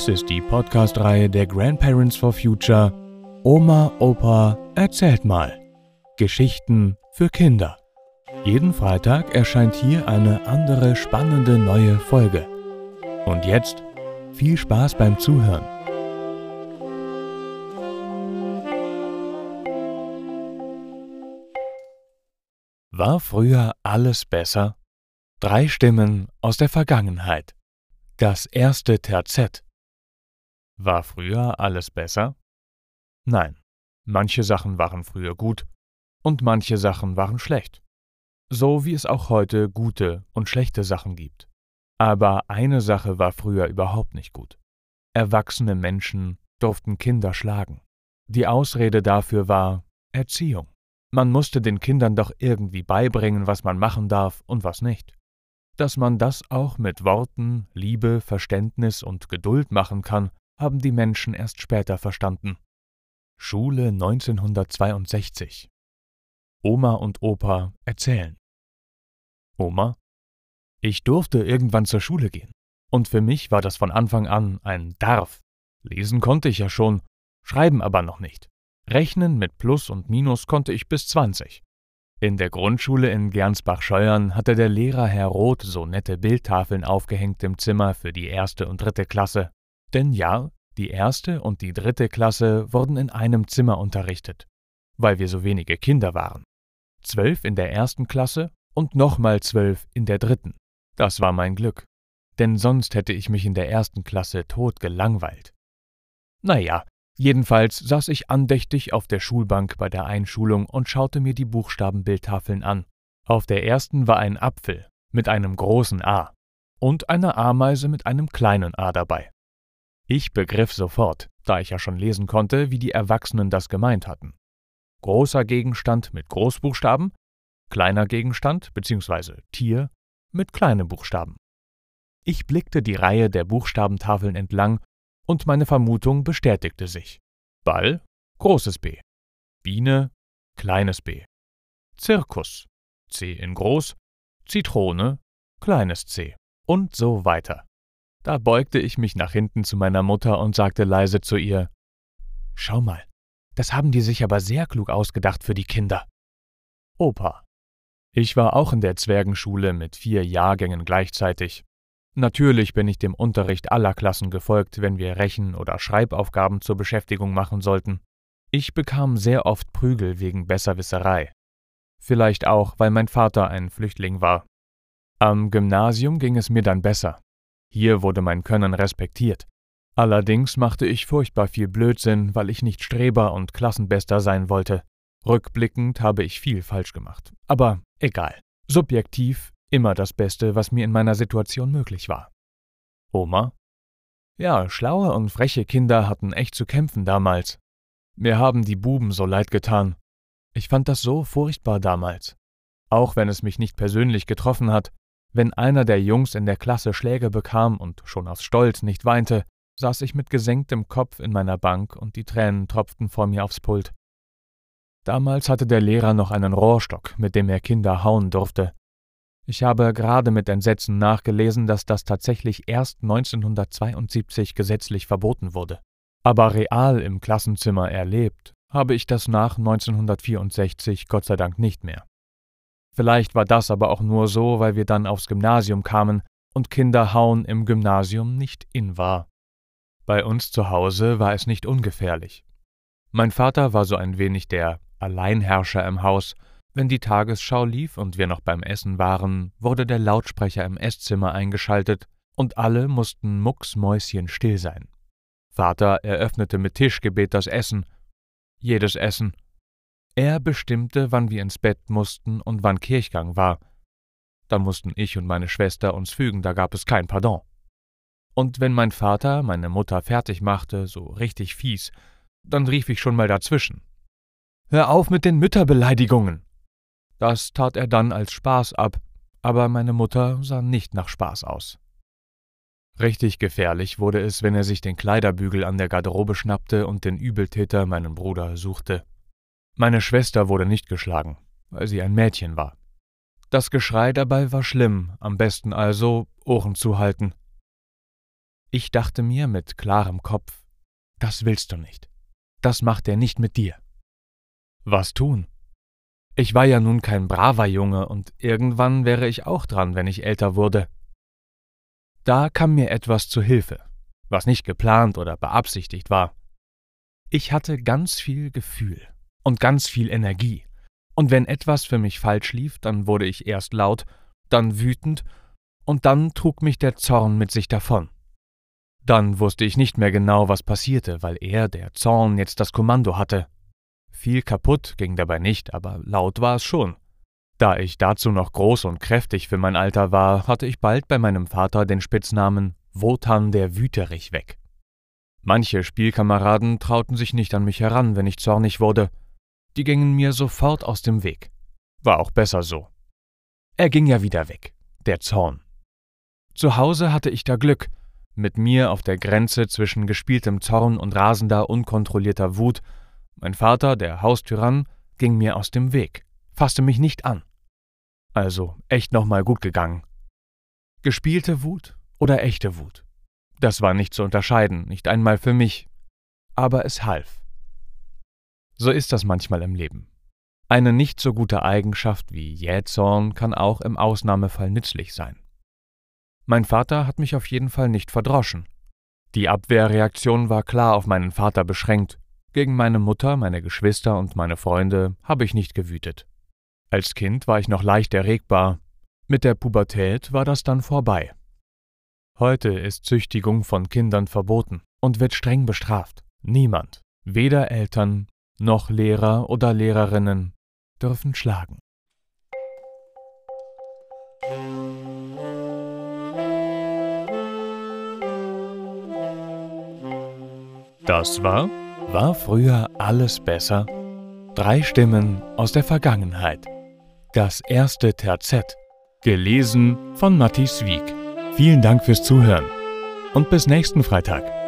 Dies ist die Podcast-Reihe der Grandparents for Future Oma, Opa, erzählt mal. Geschichten für Kinder. Jeden Freitag erscheint hier eine andere spannende neue Folge. Und jetzt viel Spaß beim Zuhören. War früher alles besser? Drei Stimmen aus der Vergangenheit. Das erste Terzett. War früher alles besser? Nein, manche Sachen waren früher gut und manche Sachen waren schlecht. So wie es auch heute gute und schlechte Sachen gibt. Aber eine Sache war früher überhaupt nicht gut. Erwachsene Menschen durften Kinder schlagen. Die Ausrede dafür war Erziehung. Man musste den Kindern doch irgendwie beibringen, was man machen darf und was nicht. Dass man das auch mit Worten, Liebe, Verständnis und Geduld machen kann, haben die Menschen erst später verstanden. Schule 1962 Oma und Opa erzählen. Oma, ich durfte irgendwann zur Schule gehen. Und für mich war das von Anfang an ein Darf. Lesen konnte ich ja schon, schreiben aber noch nicht. Rechnen mit Plus und Minus konnte ich bis 20. In der Grundschule in Gernsbach-Scheuern hatte der Lehrer Herr Roth so nette Bildtafeln aufgehängt im Zimmer für die erste und dritte Klasse. Denn ja, die erste und die dritte Klasse wurden in einem Zimmer unterrichtet, weil wir so wenige Kinder waren. Zwölf in der ersten Klasse und nochmal zwölf in der dritten. Das war mein Glück, denn sonst hätte ich mich in der ersten Klasse tot gelangweilt. Naja, Jedenfalls saß ich andächtig auf der Schulbank bei der Einschulung und schaute mir die Buchstabenbildtafeln an. Auf der ersten war ein Apfel mit einem großen A und eine Ameise mit einem kleinen A dabei. Ich begriff sofort, da ich ja schon lesen konnte, wie die Erwachsenen das gemeint hatten. Großer Gegenstand mit Großbuchstaben, kleiner Gegenstand bzw. Tier mit kleinen Buchstaben. Ich blickte die Reihe der Buchstabentafeln entlang und meine Vermutung bestätigte sich. Ball, großes B. Biene, kleines b. Zirkus, C in groß, Zitrone, kleines c. Und so weiter. Da beugte ich mich nach hinten zu meiner Mutter und sagte leise zu ihr Schau mal, das haben die sich aber sehr klug ausgedacht für die Kinder. Opa. Ich war auch in der Zwergenschule mit vier Jahrgängen gleichzeitig Natürlich bin ich dem Unterricht aller Klassen gefolgt, wenn wir Rechen- oder Schreibaufgaben zur Beschäftigung machen sollten. Ich bekam sehr oft Prügel wegen Besserwisserei. Vielleicht auch, weil mein Vater ein Flüchtling war. Am Gymnasium ging es mir dann besser. Hier wurde mein Können respektiert. Allerdings machte ich furchtbar viel Blödsinn, weil ich nicht Streber und Klassenbester sein wollte. Rückblickend habe ich viel falsch gemacht. Aber egal. Subjektiv Immer das Beste, was mir in meiner Situation möglich war. Oma? Ja, schlaue und freche Kinder hatten echt zu kämpfen damals. Mir haben die Buben so leid getan. Ich fand das so furchtbar damals. Auch wenn es mich nicht persönlich getroffen hat, wenn einer der Jungs in der Klasse Schläge bekam und schon aus Stolz nicht weinte, saß ich mit gesenktem Kopf in meiner Bank und die Tränen tropften vor mir aufs Pult. Damals hatte der Lehrer noch einen Rohrstock, mit dem er Kinder hauen durfte. Ich habe gerade mit Entsetzen nachgelesen, dass das tatsächlich erst 1972 gesetzlich verboten wurde. Aber real im Klassenzimmer erlebt habe ich das nach 1964 Gott sei Dank nicht mehr. Vielleicht war das aber auch nur so, weil wir dann aufs Gymnasium kamen und Kinderhauen im Gymnasium nicht in war. Bei uns zu Hause war es nicht ungefährlich. Mein Vater war so ein wenig der Alleinherrscher im Haus wenn die Tagesschau lief und wir noch beim Essen waren, wurde der Lautsprecher im Esszimmer eingeschaltet und alle mussten mucksmäuschenstill sein. Vater eröffnete mit Tischgebet das Essen, jedes Essen. Er bestimmte, wann wir ins Bett mussten und wann Kirchgang war. Dann mussten ich und meine Schwester uns fügen, da gab es kein Pardon. Und wenn mein Vater meine Mutter fertig machte, so richtig fies, dann rief ich schon mal dazwischen. Hör auf mit den Mütterbeleidigungen! Das tat er dann als Spaß ab, aber meine Mutter sah nicht nach Spaß aus. Richtig gefährlich wurde es, wenn er sich den Kleiderbügel an der Garderobe schnappte und den Übeltäter, meinen Bruder, suchte. Meine Schwester wurde nicht geschlagen, weil sie ein Mädchen war. Das Geschrei dabei war schlimm, am besten also Ohren zuhalten. Ich dachte mir mit klarem Kopf, das willst du nicht. Das macht er nicht mit dir. Was tun? Ich war ja nun kein braver Junge und irgendwann wäre ich auch dran, wenn ich älter wurde. Da kam mir etwas zu Hilfe, was nicht geplant oder beabsichtigt war. Ich hatte ganz viel Gefühl und ganz viel Energie, und wenn etwas für mich falsch lief, dann wurde ich erst laut, dann wütend, und dann trug mich der Zorn mit sich davon. Dann wusste ich nicht mehr genau, was passierte, weil er, der Zorn, jetzt das Kommando hatte. Viel kaputt ging dabei nicht, aber laut war es schon. Da ich dazu noch groß und kräftig für mein Alter war, hatte ich bald bei meinem Vater den Spitznamen Wotan der Wüterich weg. Manche Spielkameraden trauten sich nicht an mich heran, wenn ich zornig wurde. Die gingen mir sofort aus dem Weg. War auch besser so. Er ging ja wieder weg, der Zorn. Zu Hause hatte ich da Glück, mit mir auf der Grenze zwischen gespieltem Zorn und rasender, unkontrollierter Wut mein Vater, der Haustyrann, ging mir aus dem Weg, fasste mich nicht an. Also echt nochmal gut gegangen. Gespielte Wut oder echte Wut? Das war nicht zu unterscheiden, nicht einmal für mich. Aber es half. So ist das manchmal im Leben. Eine nicht so gute Eigenschaft wie Jähzorn kann auch im Ausnahmefall nützlich sein. Mein Vater hat mich auf jeden Fall nicht verdroschen. Die Abwehrreaktion war klar auf meinen Vater beschränkt gegen meine Mutter, meine Geschwister und meine Freunde habe ich nicht gewütet. Als Kind war ich noch leicht erregbar. Mit der Pubertät war das dann vorbei. Heute ist Züchtigung von Kindern verboten und wird streng bestraft. Niemand, weder Eltern noch Lehrer oder Lehrerinnen, dürfen schlagen. Das war war früher alles besser? Drei Stimmen aus der Vergangenheit. Das erste Terzett. Gelesen von Matthias Wieck. Vielen Dank fürs Zuhören und bis nächsten Freitag.